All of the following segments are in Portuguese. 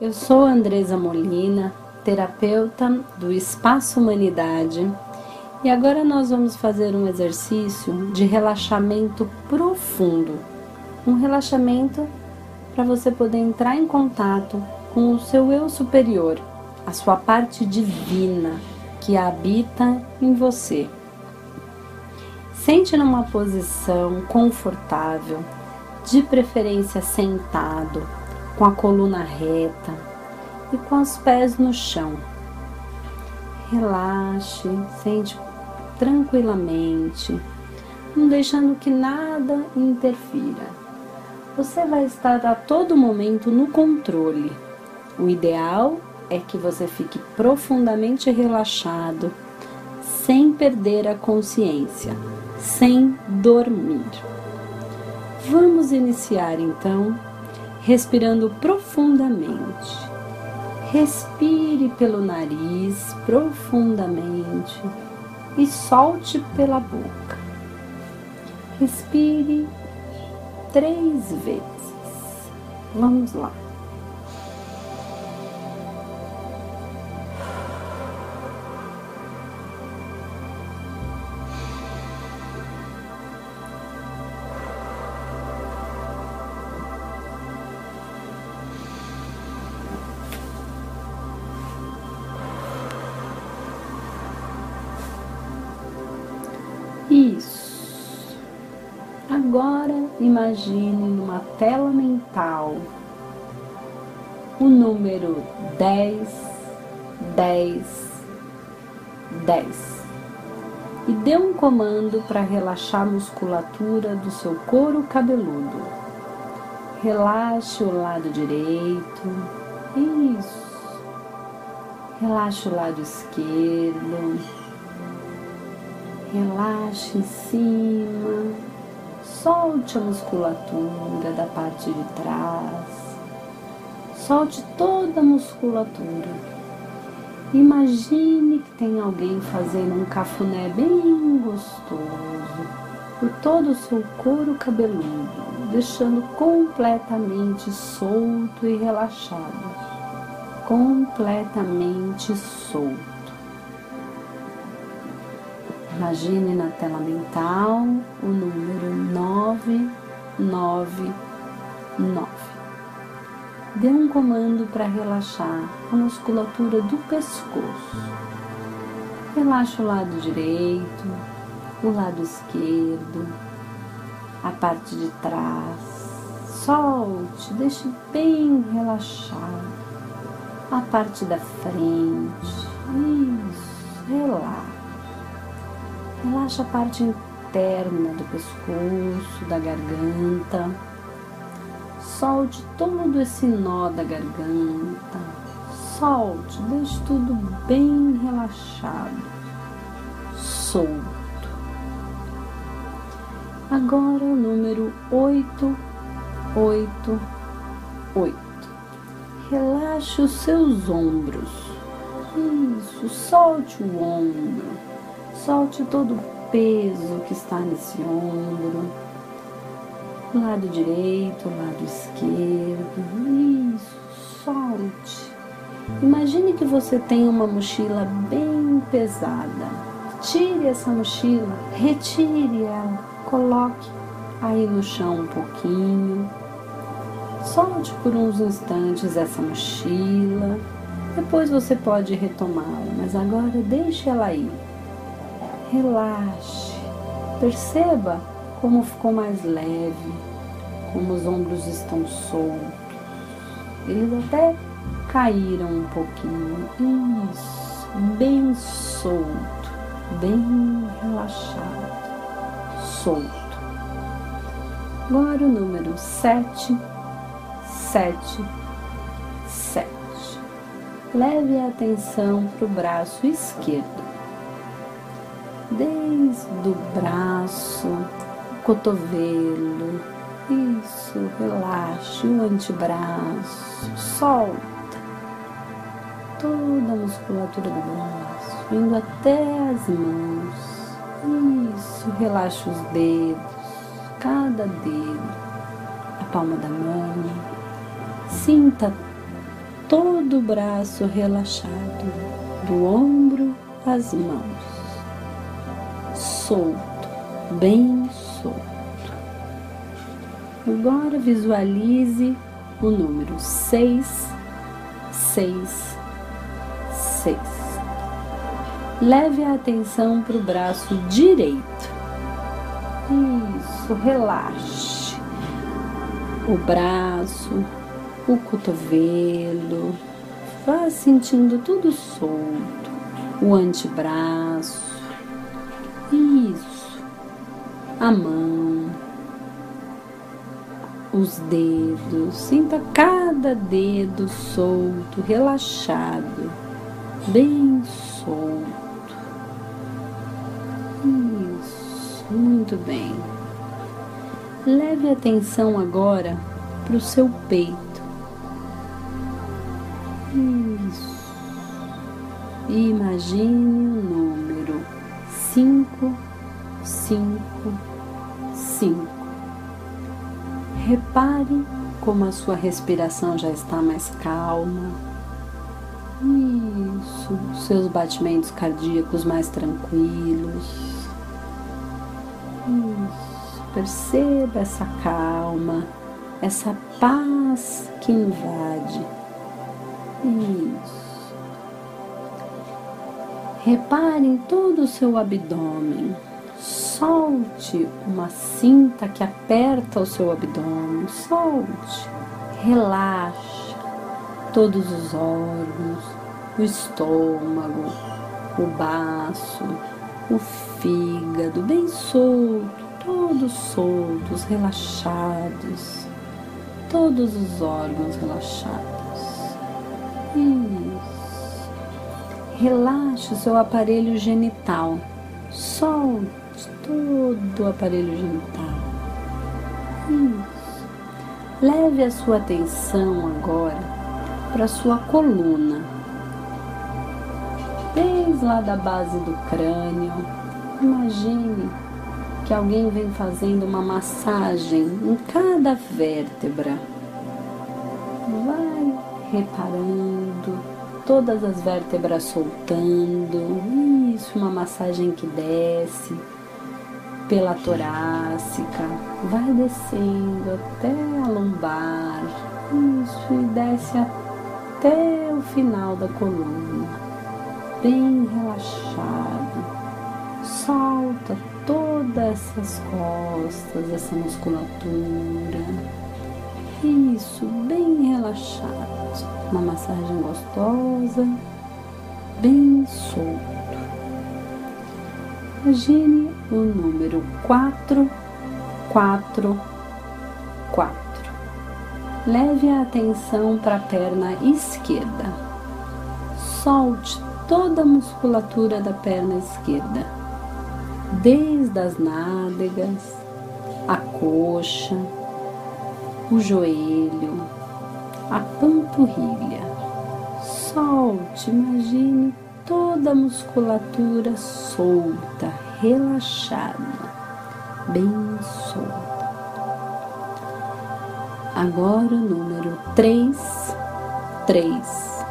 Eu sou Andresa Molina, terapeuta do Espaço Humanidade, e agora nós vamos fazer um exercício de relaxamento profundo. Um relaxamento para você poder entrar em contato com o seu eu superior, a sua parte divina que habita em você. Sente numa posição confortável, de preferência sentado com a coluna reta e com os pés no chão. Relaxe, sente tranquilamente, não deixando que nada interfira. Você vai estar a todo momento no controle. O ideal é que você fique profundamente relaxado, sem perder a consciência, sem dormir. Vamos iniciar então respirando profundamente. Respire pelo nariz profundamente e solte pela boca. Respire três vezes. Vamos lá. Isso. Agora imagine numa tela mental o número 10, 10, 10 e dê um comando para relaxar a musculatura do seu couro cabeludo. Relaxe o lado direito. Isso. Relaxe o lado esquerdo Relaxe em cima, solte a musculatura da parte de trás, solte toda a musculatura. Imagine que tem alguém fazendo um cafuné bem gostoso por todo o seu couro cabeludo, deixando completamente solto e relaxado. Completamente solto. Imagine na tela mental o número 999. Dê um comando para relaxar a musculatura do pescoço. Relaxa o lado direito, o lado esquerdo, a parte de trás. Solte, deixe bem relaxado. A parte da frente. Isso, relaxa. Relaxa a parte interna do pescoço, da garganta. Solte todo esse nó da garganta. Solte, deixe tudo bem relaxado, solto. Agora o número 8, 8, 8. Relaxe os seus ombros. Isso, solte o ombro Solte todo o peso que está nesse ombro, lado direito, lado esquerdo. Isso, solte. Imagine que você tem uma mochila bem pesada. Tire essa mochila, retire ela, coloque aí no chão um pouquinho. Solte por uns instantes essa mochila. Depois você pode retomá-la, mas agora deixe ela aí relaxe. Perceba como ficou mais leve, como os ombros estão soltos. Eles até caíram um pouquinho. Isso, bem solto, bem relaxado, solto. Agora o número sete, sete, sete. Leve a atenção para o braço esquerdo desde o braço, cotovelo, isso, relaxe o antebraço, solta toda a musculatura do braço, indo até as mãos, isso, relaxe os dedos, cada dedo, a palma da mão, sinta todo o braço relaxado, do ombro às mãos, solto, bem solto. Agora visualize o número seis, seis, seis. Leve a atenção para o braço direito. Isso, relaxe o braço, o cotovelo, vá sentindo tudo solto, o antebraço, isso, a mão, os dedos, sinta cada dedo solto, relaxado, bem solto. Isso, muito bem. Leve atenção agora para o seu peito. Isso. Imagine cinco, cinco, cinco. Repare como a sua respiração já está mais calma. Isso, seus batimentos cardíacos mais tranquilos. Isso, perceba essa calma, essa paz que invade isso. Repare em todo o seu abdômen. Solte uma cinta que aperta o seu abdômen. Solte. Relaxa todos os órgãos, o estômago, o baço, o fígado, bem solto, todos soltos, relaxados, todos os órgãos relaxados. Isso. Relaxe o seu aparelho genital. Solte todo o aparelho genital. Isso. Leve a sua atenção agora para a sua coluna. Desde lá da base do crânio. Imagine que alguém vem fazendo uma massagem em cada vértebra. Vai reparando todas as vértebras soltando. Isso, uma massagem que desce pela torácica, vai descendo até a lombar. Isso, e desce até o final da coluna, bem relaxado. Solta todas essas costas, essa musculatura. Isso, bem relaxado uma massagem gostosa, bem solto. Imagine o número 4, 4, 4. Leve a atenção para a perna esquerda. Solte toda a musculatura da perna esquerda, desde as nádegas, a coxa, o joelho, a panturrilha. Solte, imagine toda a musculatura solta, relaxada, bem solta. Agora o número 3, 3,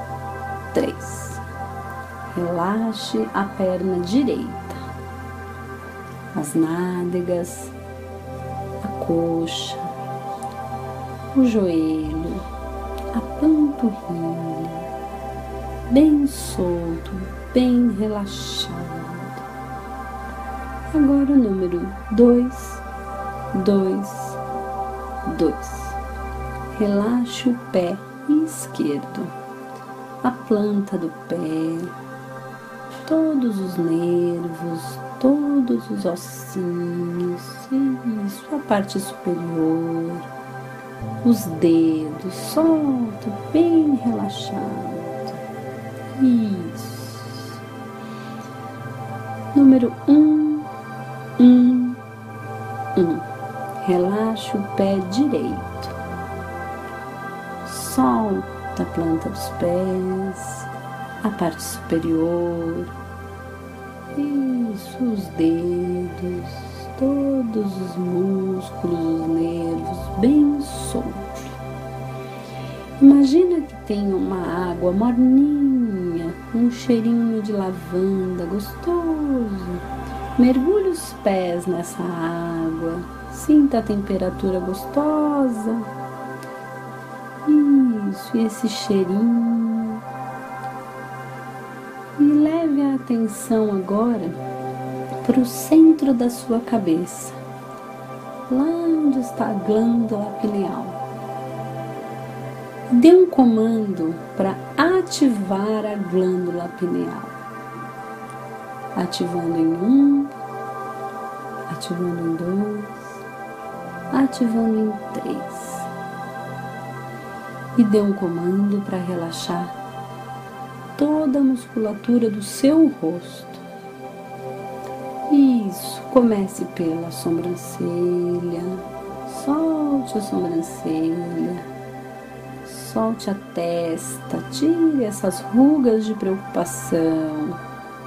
3. Relaxe a perna direita, as nádegas, a coxa, o joelho, a panturrilha, bem solto, bem relaxado. Agora o número dois, dois, dois. Relaxe o pé esquerdo, a planta do pé, todos os nervos, todos os ossinhos, isso, a parte superior os dedos, solta bem relaxado. Isso. Número um, um, um. Relaxa o pé direito. Solta a planta dos pés, a parte superior. Isso, os dedos todos os músculos, os nervos bem soltos. Imagina que tem uma água morninha, um cheirinho de lavanda gostoso. Mergulhe os pés nessa água, sinta a temperatura gostosa. Isso, e esse cheirinho. E leve a atenção agora para o centro da sua cabeça, lá onde está a glândula pineal dê um comando para ativar a glândula pineal. Ativando em um, ativando em dois, ativando em três. E dê um comando para relaxar toda a musculatura do seu rosto. Isso, comece pela sobrancelha, solte a sobrancelha Solte a testa, tire essas rugas de preocupação.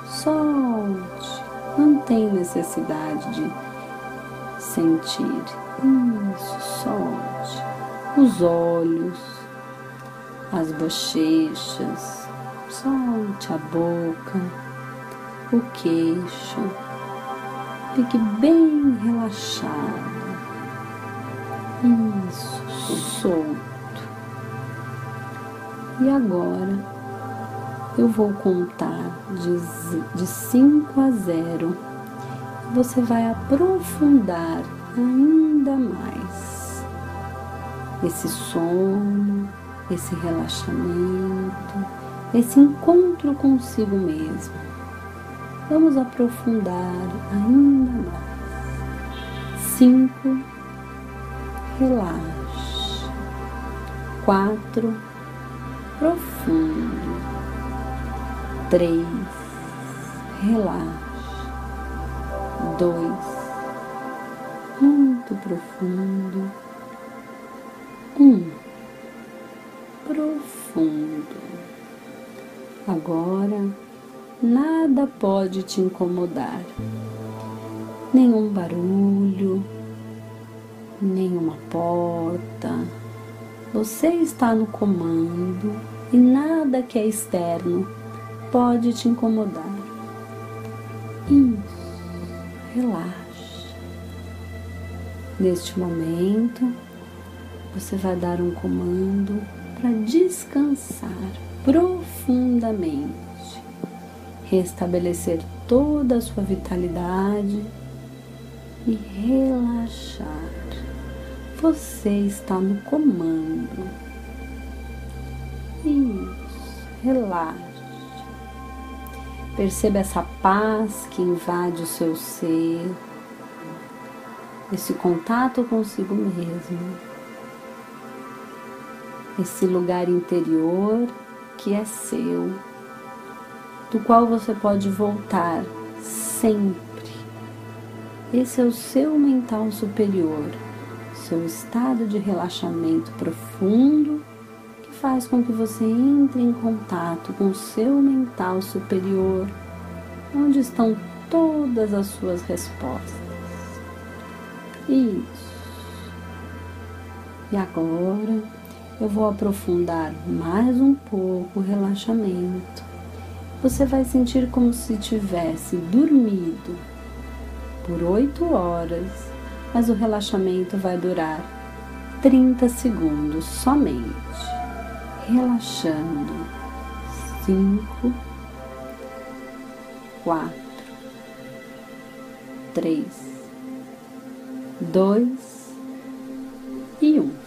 Solte, não tem necessidade de sentir. Isso, solte. Os olhos, as bochechas, solte a boca, o queixo. Fique bem relaxado. Isso, solto. E agora eu vou contar de 5 a 0. Você vai aprofundar ainda mais esse sono, esse relaxamento, esse encontro consigo mesmo. Vamos aprofundar ainda mais. 5. Relaxe. 4 profundo. Três, relaxe. Dois, muito profundo. Um, profundo. Agora, nada pode te incomodar. Nenhum barulho, nenhuma porta. Você está no comando e nada que é externo pode te incomodar. Isso, relaxa. Neste momento, você vai dar um comando para descansar profundamente, restabelecer toda a sua vitalidade e relaxar. Você está no comando. Isso, relaxe. Perceba essa paz que invade o seu ser, esse contato consigo mesmo, esse lugar interior que é seu, do qual você pode voltar sempre. Esse é o seu mental superior, seu estado de relaxamento profundo faz com que você entre em contato com o seu mental superior, onde estão todas as suas respostas. Isso. E agora eu vou aprofundar mais um pouco o relaxamento você vai sentir como se tivesse dormido por 8 horas, mas o relaxamento vai durar 30 segundos somente. Relaxando. 5, 4, 3, 2 e 1.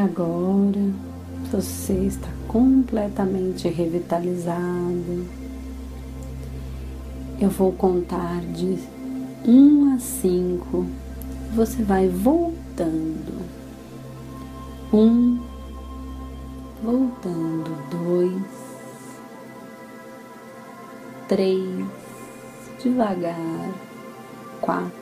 agora você está completamente revitalizado. Eu vou contar de 1 a 5. Você vai voltando. 1, um, voltando. 2, 3, devagar. 4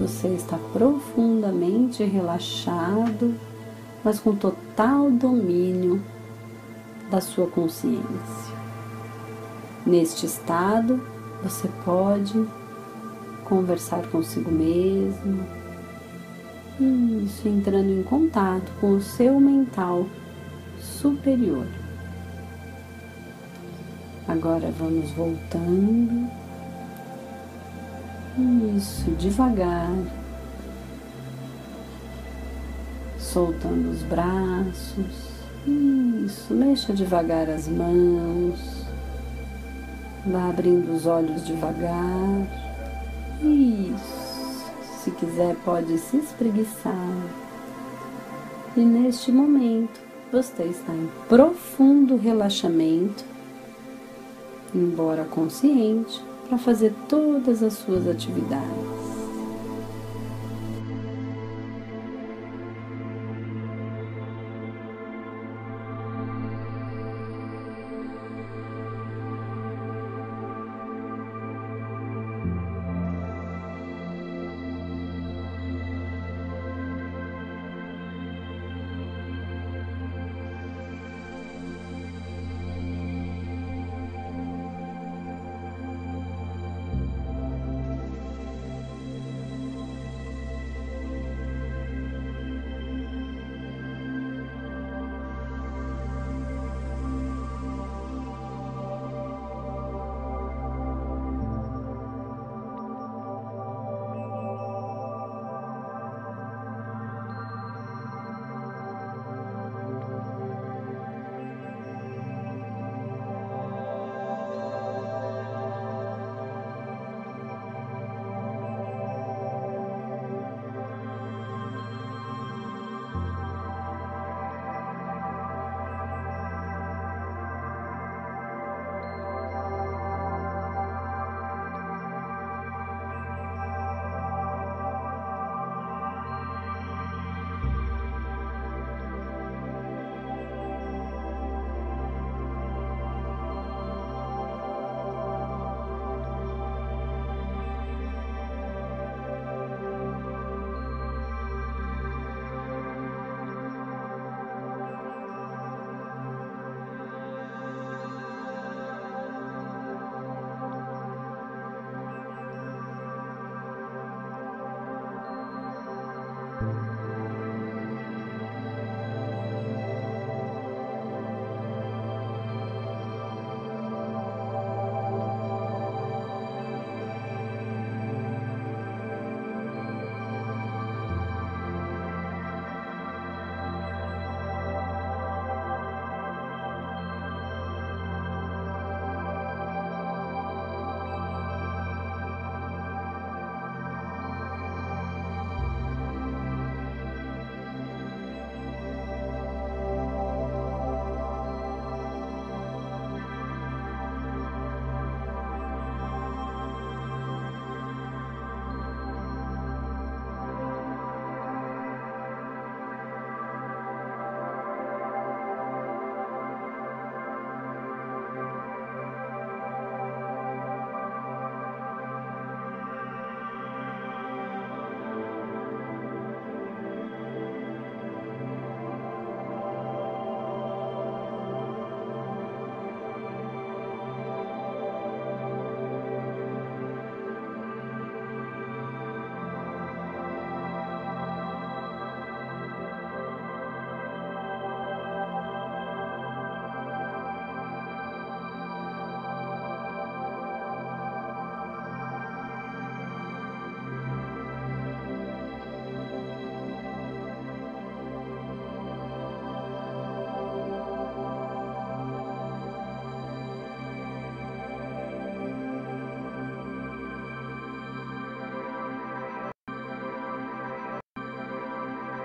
você está profundamente relaxado, mas com total domínio da sua consciência. Neste estado, você pode conversar consigo mesmo, isso, entrando em contato com o seu mental superior. Agora vamos voltando. Isso, devagar. Soltando os braços. Isso, mexa devagar as mãos. Vá abrindo os olhos devagar. Isso. Se quiser, pode se espreguiçar. E neste momento, você está em profundo relaxamento, embora consciente, para fazer todas as suas atividades.